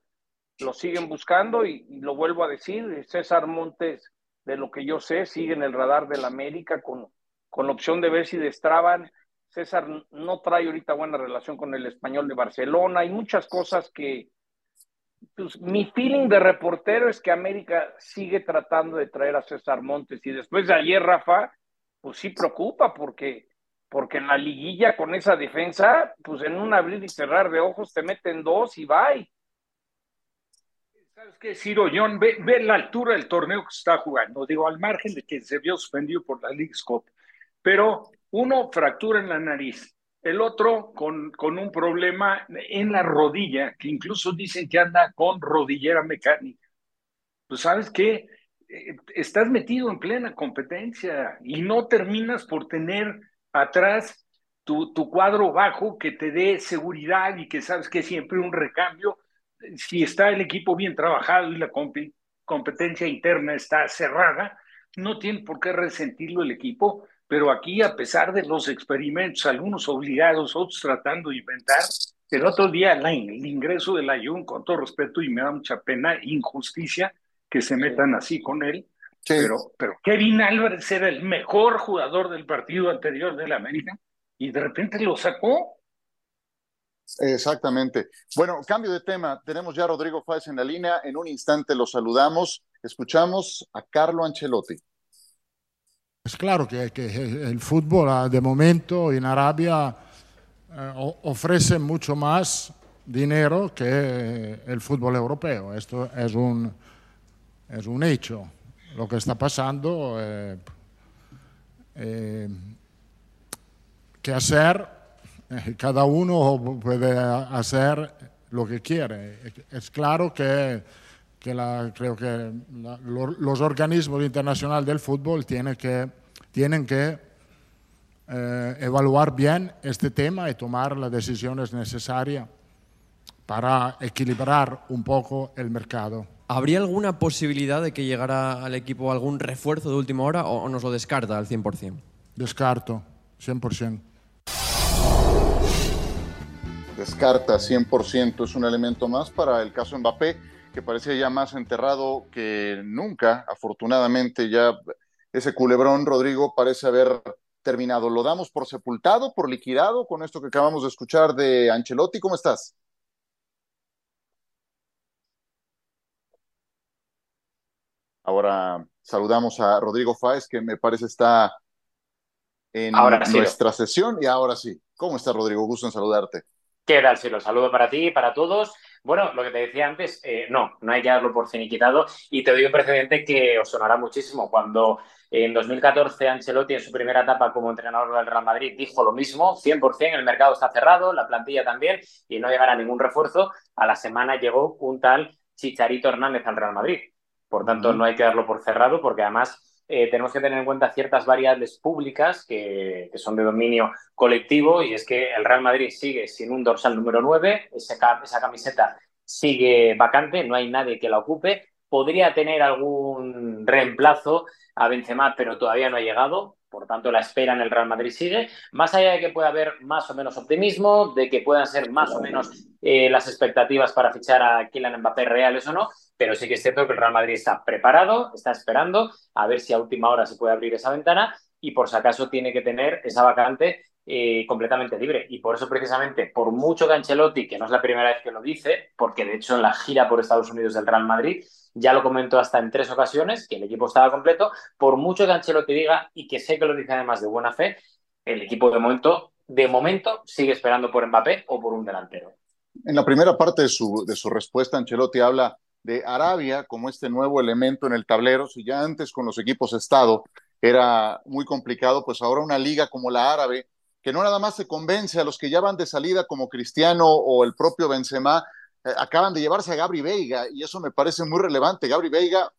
lo siguen buscando y, lo vuelvo a decir, César Montes, de lo que yo sé, sigue en el radar del América con, con opción de ver si destraban. César no trae ahorita buena relación con el español de Barcelona. Hay muchas cosas que, pues, mi feeling de reportero es que América sigue tratando de traer a César Montes y después de ayer, Rafa, pues sí preocupa porque, porque en la liguilla con esa defensa, pues en un abrir y cerrar de ojos te meten dos y va. ¿Sabes qué, Ciro John? Ve, ve, la altura del torneo que está jugando. Digo, al margen de que se vio suspendido por la League Cup. Pero uno fractura en la nariz, el otro con, con un problema en la rodilla, que incluso dicen que anda con rodillera mecánica. Pues, ¿sabes qué? Eh, estás metido en plena competencia y no terminas por tener atrás tu, tu cuadro bajo que te dé seguridad y que sabes que siempre un recambio si está el equipo bien trabajado y la competencia interna está cerrada, no tiene por qué resentirlo el equipo, pero aquí a pesar de los experimentos, algunos obligados, otros tratando de inventar, El otro día, el ingreso de la Jun, con todo respeto, y me da mucha pena, injusticia que se metan así con él. Pero, pero Kevin Álvarez era el mejor jugador del partido anterior del América y de repente lo sacó. Exactamente. Bueno, cambio de tema. Tenemos ya a Rodrigo Fáez en la línea. En un instante lo saludamos. Escuchamos a Carlo Ancelotti. Es claro que, que el fútbol ah, de momento en Arabia eh, ofrece mucho más dinero que el fútbol europeo. Esto es un, es un hecho. Lo que está pasando, eh, eh, ¿qué hacer? Cada uno puede hacer lo que quiere. Es claro que, que la, creo que la, los organismos internacionales del fútbol tienen que, tienen que eh, evaluar bien este tema y tomar las decisiones necesarias para equilibrar un poco el mercado. ¿Habría alguna posibilidad de que llegara al equipo algún refuerzo de última hora o nos lo descarta al 100%? Descarto, 100% descarta 100%, es un elemento más para el caso Mbappé, que parecía ya más enterrado que nunca. Afortunadamente ya ese culebrón, Rodrigo, parece haber terminado. ¿Lo damos por sepultado, por liquidado con esto que acabamos de escuchar de Ancelotti? ¿Cómo estás? Ahora saludamos a Rodrigo Fáez, que me parece está en nuestra sesión. Y ahora sí. ¿Cómo está, Rodrigo? Gusto en saludarte. ¿Qué tal? Lo saludo para ti y para todos. Bueno, lo que te decía antes, eh, no, no hay que darlo por finiquitado y te doy un precedente que os sonará muchísimo. Cuando en 2014 Ancelotti en su primera etapa como entrenador del Real Madrid dijo lo mismo, 100%, el mercado está cerrado, la plantilla también y no llegará ningún refuerzo, a la semana llegó un tal Chicharito Hernández al Real Madrid. Por tanto, no hay que darlo por cerrado porque además eh, tenemos que tener en cuenta ciertas variables públicas que, son de dominio colectivo y es que el Real Madrid sigue sin un dorsal número 9, esa, esa camiseta sigue vacante, no hay nadie que la ocupe, podría tener algún reemplazo a Benzema, pero todavía no ha llegado. Por tanto, la espera en el Real Madrid sigue. Más allá de que pueda haber más o menos optimismo, de que puedan ser más o menos eh, las expectativas para fichar a Kylian Mbappé reales o no, pero sí que es cierto que el Real Madrid está preparado, está esperando a ver si a última hora se puede abrir esa ventana y por si acaso tiene que tener esa vacante eh, completamente libre. Y por eso precisamente, por mucho que Ancelotti, que no es la primera vez que lo dice, porque de hecho en la gira por Estados Unidos del Real Madrid ya lo comentó hasta en tres ocasiones, que el equipo estaba completo, por mucho que Ancelotti diga, y que sé que lo dice además de buena fe, el equipo de momento, de momento sigue esperando por Mbappé o por un delantero. En la primera parte de su, de su respuesta, Ancelotti habla de Arabia como este nuevo elemento en el tablero. Si ya antes con los equipos Estado era muy complicado, pues ahora una liga como la árabe, que no nada más se convence a los que ya van de salida como Cristiano o el propio Benzema, acaban de llevarse a Gabri Veiga y eso me parece muy relevante. Gabri Veiga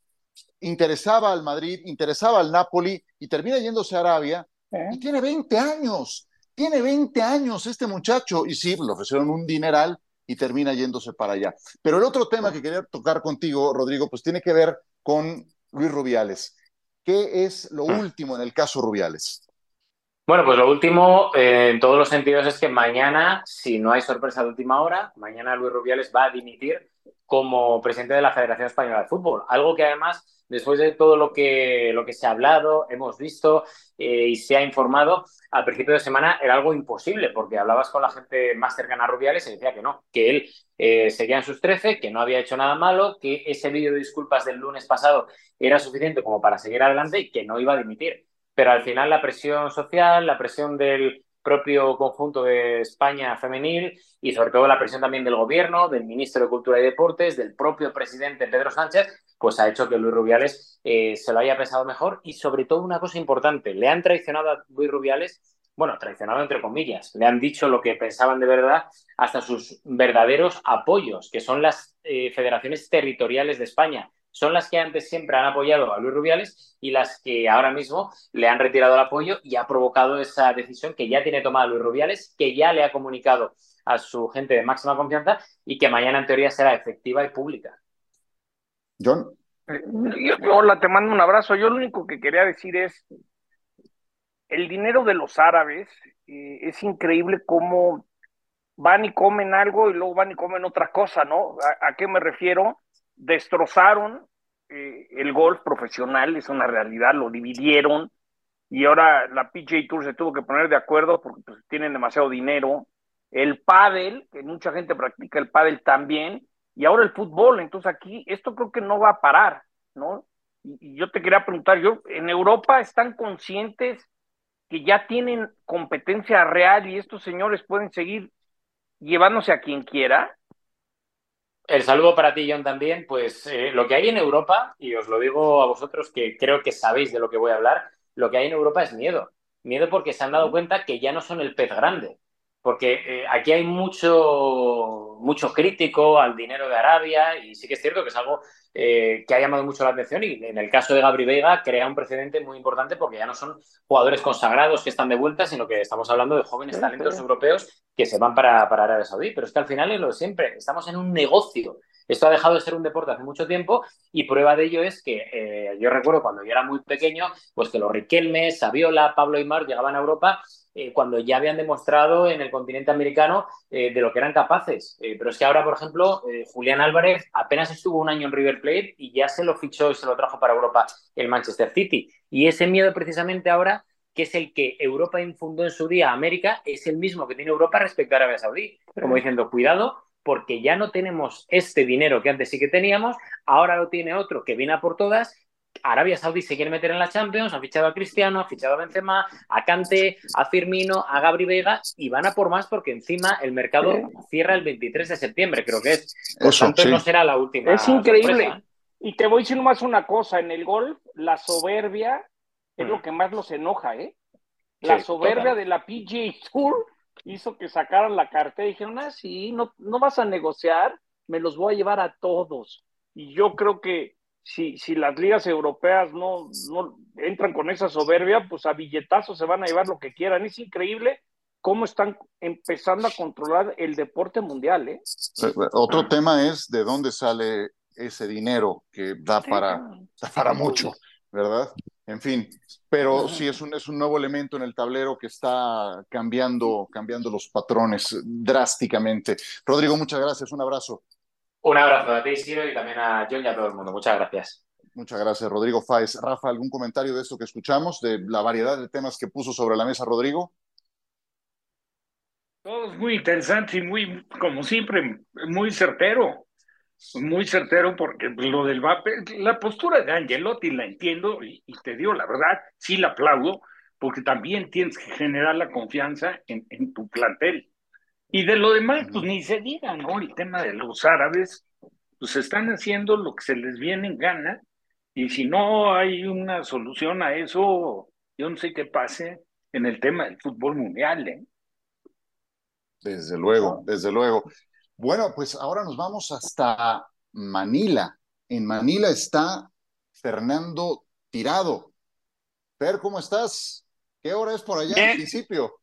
interesaba al Madrid, interesaba al Napoli y termina yéndose a Arabia y ¿Eh? tiene 20 años, tiene 20 años este muchacho y sí, le ofrecieron un dineral y termina yéndose para allá. Pero el otro tema que quería tocar contigo, Rodrigo, pues tiene que ver con Luis Rubiales. ¿Qué es lo ah. último en el caso Rubiales? Bueno, pues lo último eh, en todos los sentidos es que mañana, si no hay sorpresa de última hora, mañana Luis Rubiales va a dimitir como presidente de la Federación Española de Fútbol. Algo que además después de todo lo que, lo que se ha hablado, hemos visto eh, y se ha informado, al principio de semana era algo imposible, porque hablabas con la gente más cercana a Rubiales y decía que no, que él eh, seguía en sus 13, que no había hecho nada malo, que ese vídeo de disculpas del lunes pasado era suficiente como para seguir adelante y que no iba a dimitir. Pero al final la presión social, la presión del propio conjunto de España femenil y sobre todo la presión también del gobierno, del ministro de Cultura y Deportes, del propio presidente Pedro Sánchez, pues ha hecho que Luis Rubiales eh, se lo haya pensado mejor y sobre todo una cosa importante, le han traicionado a Luis Rubiales, bueno, traicionado entre comillas, le han dicho lo que pensaban de verdad hasta sus verdaderos apoyos, que son las eh, federaciones territoriales de España. Son las que antes siempre han apoyado a Luis Rubiales y las que ahora mismo le han retirado el apoyo y ha provocado esa decisión que ya tiene tomada Luis Rubiales, que ya le ha comunicado a su gente de máxima confianza y que mañana en teoría será efectiva y pública. John. Eh, hola, te mando un abrazo. Yo lo único que quería decir es, el dinero de los árabes, eh, es increíble cómo van y comen algo y luego van y comen otra cosa, ¿no? ¿A, a qué me refiero? Destrozaron eh, el golf profesional, es una realidad, lo dividieron y ahora la PGA Tour se tuvo que poner de acuerdo porque pues, tienen demasiado dinero. El pádel, que mucha gente practica el pádel también, y ahora el fútbol. Entonces aquí esto creo que no va a parar, ¿no? Y, y yo te quería preguntar, yo en Europa están conscientes que ya tienen competencia real y estos señores pueden seguir llevándose a quien quiera. El saludo para ti, John, también. Pues eh, lo que hay en Europa, y os lo digo a vosotros que creo que sabéis de lo que voy a hablar, lo que hay en Europa es miedo. Miedo porque se han dado cuenta que ya no son el pez grande. Porque eh, aquí hay mucho, mucho crítico al dinero de Arabia y sí que es cierto que es algo eh, que ha llamado mucho la atención y en el caso de Gabri Veiga crea un precedente muy importante porque ya no son jugadores consagrados que están de vuelta, sino que estamos hablando de jóvenes talentos sí. europeos que se van para, para Arabia Saudí. Pero es que al final es lo de siempre, estamos en un negocio. Esto ha dejado de ser un deporte hace mucho tiempo y prueba de ello es que eh, yo recuerdo cuando yo era muy pequeño, pues que los Riquelme, Saviola, Pablo Aymar llegaban a Europa eh, cuando ya habían demostrado en el continente americano eh, de lo que eran capaces. Eh, pero es que ahora, por ejemplo, Julián Álvarez apenas estuvo un año en River Plate y ya se lo fichó y se lo trajo para Europa el Manchester City. Y ese miedo precisamente ahora que es el que Europa infundó en su día a América, es el mismo que tiene Europa respecto a Arabia Saudí. Como diciendo, cuidado, porque ya no tenemos este dinero que antes sí que teníamos, ahora lo tiene otro que viene a por todas. Arabia Saudí se quiere meter en la Champions, ha fichado a Cristiano, ha fichado a Benzema, a Kante, a Firmino, a Gabri Veiga y van a por más porque encima el mercado cierra el 23 de septiembre, creo que es. Por Eso, tanto, sí. no será la última. Es increíble. sorpresa, ¿eh? Y te voy a decir nomás una cosa, en el golf, la soberbia es Mm. lo que más los enoja, ¿eh? La Sí, soberbia total. de la PGA Tour hizo que sacaran la cartera y dijeron, ah, sí, no, no vas a negociar, me los voy a llevar a todos. Y yo creo que si, si las ligas europeas no, no entran con esa soberbia, pues a billetazos se van a llevar lo que quieran. Es increíble cómo están empezando a controlar el deporte mundial, ¿eh? Eh, Otro tema es de dónde sale ese dinero que da para, da para mucho, ¿verdad? En fin, pero sí es un, es un nuevo elemento en el tablero que está cambiando, cambiando los patrones drásticamente. Rodrigo, muchas gracias, un abrazo. Un abrazo a ti, Ciro, y también a John y a todo el mundo. Muchas gracias. Muchas gracias, Rodrigo Fáez. Rafa, ¿algún comentario de esto que escuchamos, de la variedad de temas que puso sobre la mesa Rodrigo? Todo es muy interesante y muy, como siempre, muy certero. Muy certero porque lo del vape, la postura de Angelotti la entiendo y, y te digo la verdad, sí la aplaudo, porque también tienes que generar la confianza en, en tu plantel. Y de lo demás, pues ni se diga, ¿no? El tema de los árabes, pues están haciendo lo que se les viene en gana, y si no hay una solución a eso, yo no sé qué pase en el tema del fútbol mundial, ¿eh? Desde luego, desde luego. Bueno, pues ahora nos vamos hasta Manila. En Manila está Fernando Tirado. Fer, ¿cómo estás? ¿Qué hora es por allá en principio?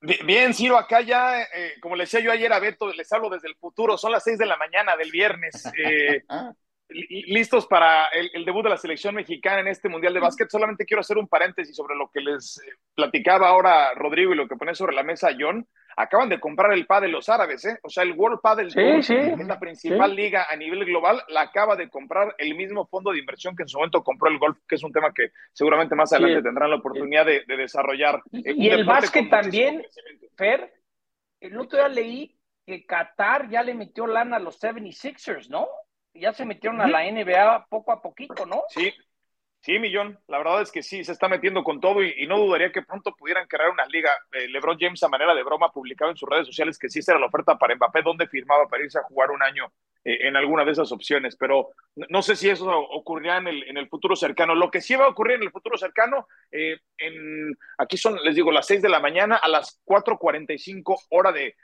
Bi- Bien, Ciro, acá ya, eh, como le decía yo ayer a Beto, les hablo desde el futuro, son las seis de la mañana del viernes, eh, listos para el, el debut de la selección mexicana en este Mundial de Básquet. Solamente quiero hacer un paréntesis sobre lo que les eh, platicaba ahora Rodrigo y lo que pone sobre la mesa John. Acaban de comprar el de los árabes, ¿eh? O sea, el World Padel Sí, Tour, sí, es la principal sí. liga a nivel global, la acaba de comprar el mismo fondo de inversión que en su momento compró el golf, que es un tema que seguramente más adelante tendrán la oportunidad de, de desarrollar. Y el básquet también, Fer, el otro día leí que Qatar ya le metió lana a los 76ers, ¿no? Ya se metieron a la NBA poco a poquito, ¿no? Sí, sí, Millón. La verdad es que sí, se está metiendo con todo y, y no dudaría que pronto pudieran crear una liga. Eh, LeBron James, a manera de broma, publicaba en sus redes sociales que sí será la oferta para Mbappé, donde firmaba para irse a jugar un año eh, en alguna de esas opciones. Pero no, no sé si eso ocurrirá en el, en el futuro cercano. Lo que sí va a ocurrir en el futuro cercano, eh, en, aquí son, les digo, las 6 de la mañana a las 4.45 hora de,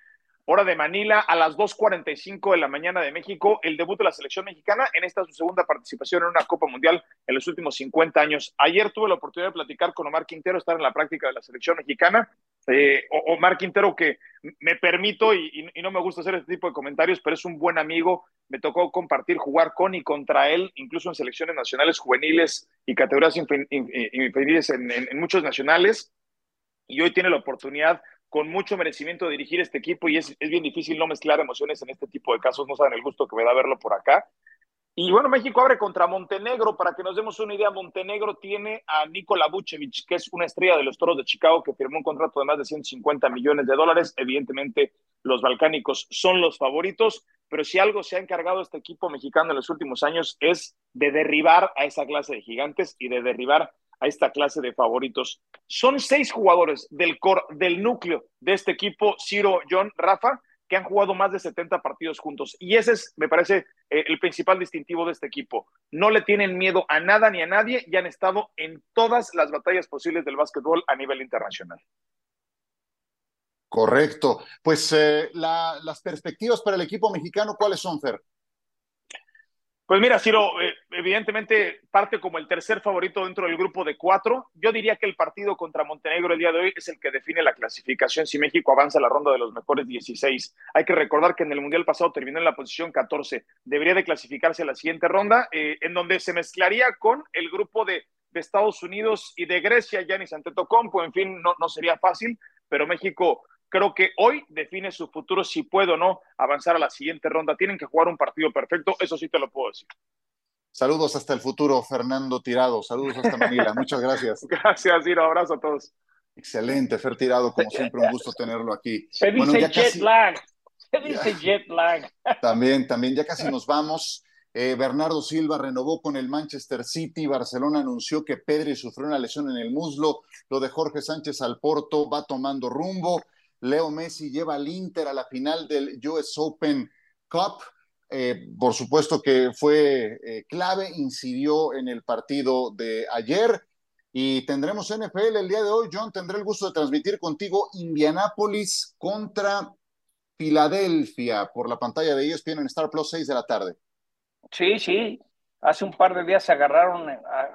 hora de Manila a las 2.45 de la mañana de México, el debut de la selección mexicana en esta su segunda participación en una Copa Mundial en los últimos 50 años. Ayer tuve la oportunidad de platicar con Omar Quintero, estar en la práctica de la selección mexicana. Eh, Omar Quintero, que me permito y, no me gusta hacer este tipo de comentarios, pero es un buen amigo. Me tocó compartir, jugar con y contra él, incluso en selecciones nacionales juveniles y categorías inferiores en, en muchos nacionales. Y hoy tiene la oportunidad con mucho merecimiento dirigir este equipo y es, es bien difícil no mezclar emociones en este tipo de casos. No saben el gusto que me da verlo por acá. Y bueno, México abre contra Montenegro. Para que nos demos una idea, Montenegro tiene a Nikola Vucevic, que es una estrella de los Toros de Chicago, que firmó un contrato de más de 150 millones de dólares. Evidentemente, los balcánicos son los favoritos, pero si algo se ha encargado este equipo mexicano en los últimos años es de derribar a esa clase de gigantes y de derribar a esta clase de favoritos. Son seis jugadores del core, del núcleo de este equipo, Ciro, John, Rafa, que han jugado más de 70 partidos juntos. Y ese es, me parece, eh, el principal distintivo de este equipo. No le tienen miedo a nada ni a nadie y han estado en todas las batallas posibles del básquetbol a nivel internacional. Correcto. Pues eh, la, las perspectivas para el equipo mexicano, ¿cuáles son, Fer? Pues mira, Ciro, eh, evidentemente parte como el tercer favorito dentro del grupo de cuatro. Yo diría que el partido contra Montenegro el día de hoy es el que define la clasificación si México avanza a la ronda de los mejores 16. Hay que recordar que en el Mundial pasado terminó en la posición 14. Debería de clasificarse a la siguiente ronda, eh, en donde se mezclaría con el grupo de, Estados Unidos y de Grecia, Yanis Antetokounmpo. En fin, no, no sería fácil, pero México creo que hoy define su futuro si puede o no avanzar a la siguiente ronda. Tienen que jugar un partido perfecto, eso sí te lo puedo decir. Saludos hasta el futuro, Fernando Tirado. Saludos hasta Manila. Muchas gracias. Gracias, Ciro. Abrazo a todos. Excelente, Fer Tirado. Como siempre, un gusto tenerlo aquí. Se dice bueno, jet casi... lag. Se dice jet lag. También, también, ya casi nos vamos. Eh, Bernardo Silva renovó con el Manchester City. Barcelona anunció que Pedri sufrió una lesión en el muslo. Lo de Jorge Sánchez al Porto va tomando rumbo. Leo Messi lleva al Inter a la final del US Open Cup. Eh, por supuesto que fue eh, clave, incidió en el partido de ayer. Y tendremos NFL el día de hoy. John, tendré el gusto de transmitir contigo Indianápolis contra Filadelfia por la pantalla de ESPN en Star Plus 6 de la tarde. Sí, sí. Hace un par de días se agarraron,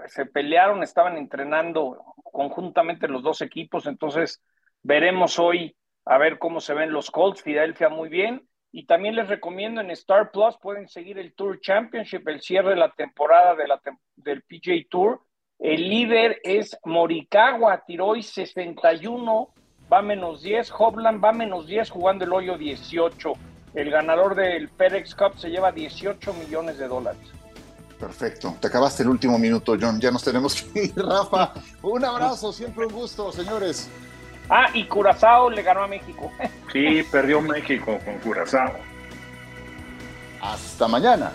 se pelearon, estaban entrenando conjuntamente los dos equipos. Entonces, veremos hoy a ver cómo se ven los Colts, Filadelfia muy bien. Y también les recomiendo en Star Plus, pueden seguir el Tour Championship, el cierre de la temporada de la, del PJ Tour. El líder es Morikawa, tiró hoy 61, va menos 10. Hobland va menos 10 jugando el hoyo 18. El ganador del FedEx Cup se lleva 18 millones de dólares. Perfecto. Te acabaste el último minuto, John. Ya nos tenemos que ir, Rafa. Un abrazo, siempre un gusto, señores. Ah, y Curazao le ganó a México. Sí, perdió México con Curazao. Hasta mañana.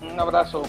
Un abrazo.